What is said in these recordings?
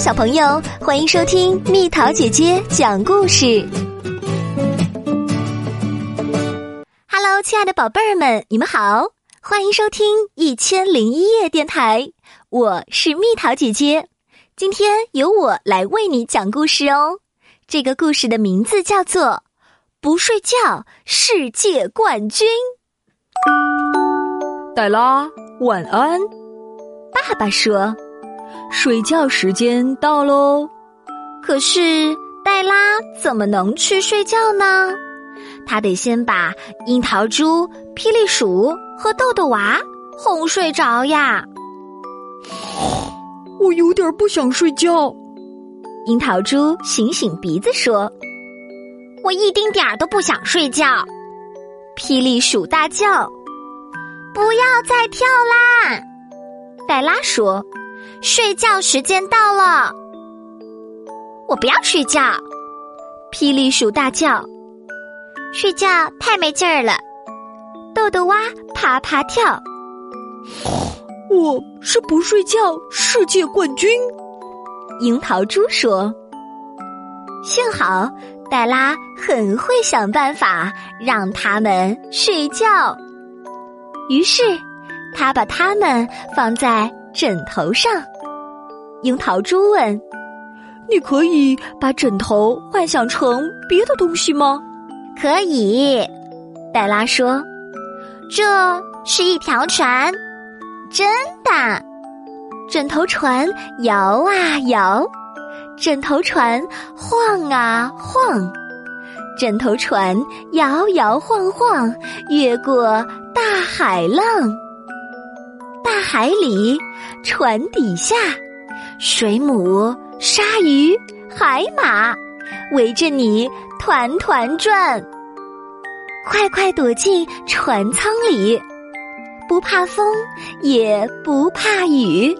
小朋友，欢迎收听蜜桃姐姐讲故事。Hello，亲爱的宝贝儿们，你们好，欢迎收听一千零一夜电台，我是蜜桃姐姐。今天由我来为你讲故事哦。这个故事的名字叫做《不睡觉世界冠军》。黛拉，晚安。爸爸说。睡觉时间到喽，可是黛拉怎么能去睡觉呢？她得先把樱桃猪、霹雳鼠和豆豆娃哄睡着呀。我有点不想睡觉。樱桃猪醒醒鼻子说：“我一丁点儿都不想睡觉。”霹雳鼠大叫：“不要再跳啦！”黛拉说。睡觉时间到了，我不要睡觉。霹雳鼠大叫：“睡觉太没劲儿了。”豆豆蛙啪啪跳：“我是不睡觉世界冠军。”樱桃猪说：“幸好黛拉很会想办法让他们睡觉。”于是，他把他们放在。枕头上，樱桃猪问：“你可以把枕头幻想成别的东西吗？”“可以。”黛拉说，“这是一条船，真的。枕头船摇啊摇，枕头船晃啊晃，枕头船摇摇晃晃，越过大海浪。”海里，船底下，水母、鲨鱼、海马围着你团团转。快快躲进船舱里，不怕风，也不怕雨，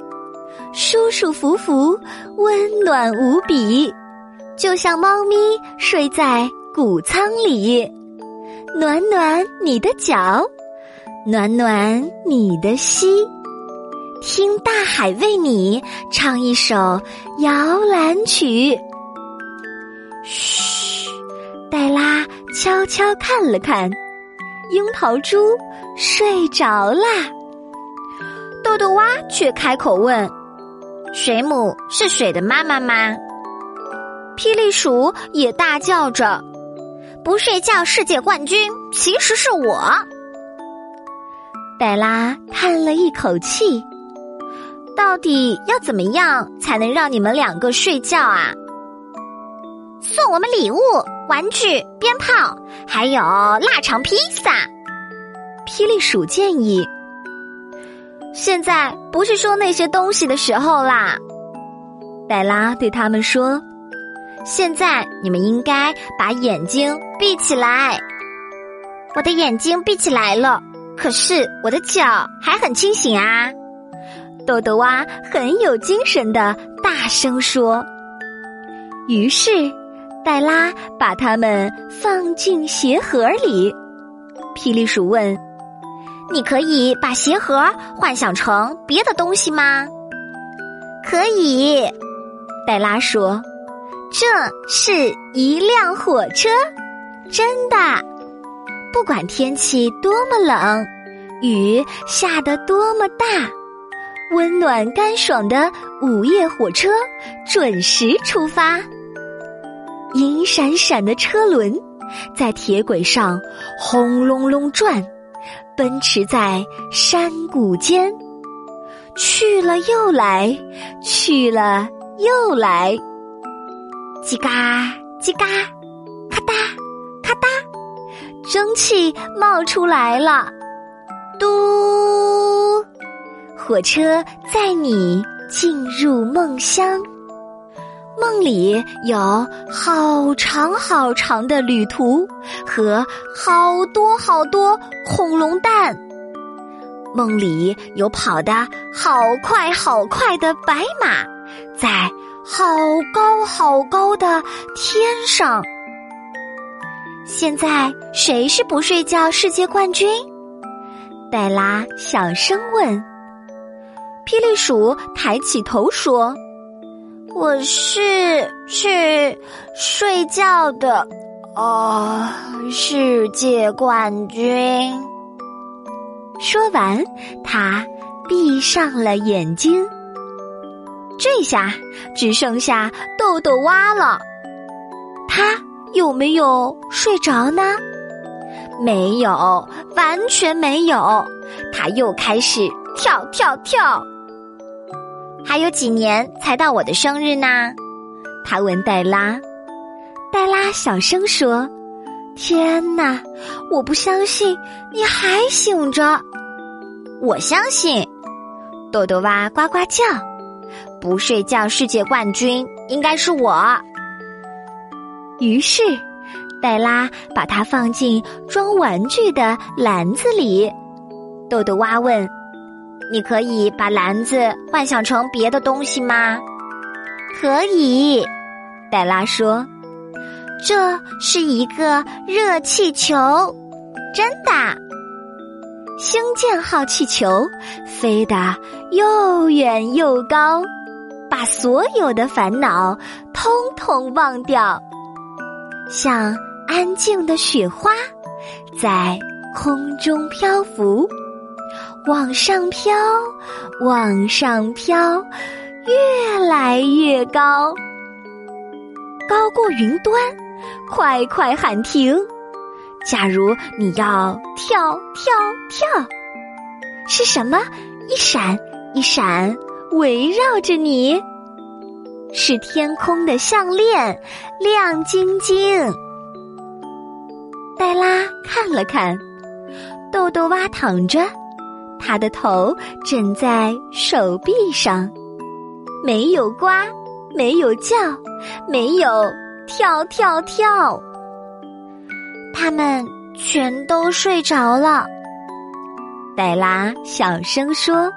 舒舒服服，温暖无比，就像猫咪睡在谷仓里，暖暖你的脚。暖暖你的心，听大海为你唱一首摇篮曲。嘘，黛拉悄悄看了看，樱桃猪睡着啦。豆豆蛙却开口问：“水母是水的妈妈吗？”霹雳鼠也大叫着：“不睡觉世界冠军其实是我。”黛拉叹了一口气：“到底要怎么样才能让你们两个睡觉啊？”送我们礼物、玩具、鞭炮，还有腊肠披萨。霹雳鼠建议：“现在不是说那些东西的时候啦。”黛拉对他们说：“现在你们应该把眼睛闭起来。”我的眼睛闭起来了。可是我的脚还很清醒啊！豆豆蛙很有精神的大声说。于是，黛拉把它们放进鞋盒里。霹雳鼠问：“你可以把鞋盒幻想成别的东西吗？”“可以。”黛拉说，“这是一辆火车，真的。”不管天气多么冷，雨下得多么大，温暖干爽的午夜火车准时出发。银闪闪的车轮在铁轨上轰隆隆转，奔驰在山谷间，去了又来，去了又来，叽嘎叽嘎，咔哒咔哒。蒸汽冒出来了，嘟！火车载你进入梦乡，梦里有好长好长的旅途和好多好多恐龙蛋，梦里有跑得好快好快的白马，在好高好高的天上。现在谁是不睡觉世界冠军？黛拉小声问。霹雳鼠抬起头说：“我是去睡觉的。哦，世界冠军。说完，他闭上了眼睛。这下只剩下豆豆蛙了。他有没有睡着呢？没有，完全没有。他又开始跳跳跳。还有几年才到我的生日呢？他问黛拉。黛拉小声说：“天哪，我不相信你还醒着。”我相信。豆豆蛙呱呱叫。不睡觉世界冠军应该是我。于是，黛拉把它放进装玩具的篮子里。豆豆蛙问：“你可以把篮子幻想成别的东西吗？”“可以。”黛拉说，“这是一个热气球，真的。”星舰号气球飞得又远又高。把所有的烦恼通通忘掉，像安静的雪花，在空中漂浮，往上飘，往上飘，越来越高，高过云端，快快喊停！假如你要跳跳跳，是什么？一闪一闪。围绕着你，是天空的项链，亮晶晶。黛拉看了看，豆豆蛙躺着，他的头枕在手臂上，没有呱，没有叫，没有跳跳跳，他们全都睡着了。黛拉小声说。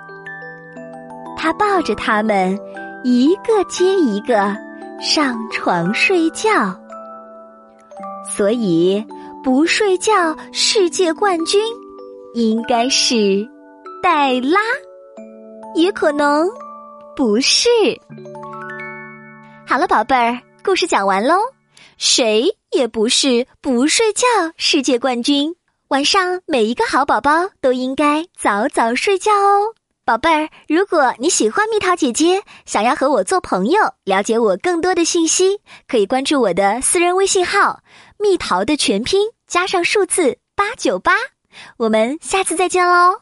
他抱着他们，一个接一个上床睡觉。所以，不睡觉世界冠军应该是黛拉，也可能不是。好了，宝贝儿，故事讲完喽。谁也不是不睡觉世界冠军。晚上，每一个好宝宝都应该早早睡觉哦。宝贝儿，如果你喜欢蜜桃姐姐，想要和我做朋友，了解我更多的信息，可以关注我的私人微信号“蜜桃”的全拼加上数字八九八。我们下次再见喽，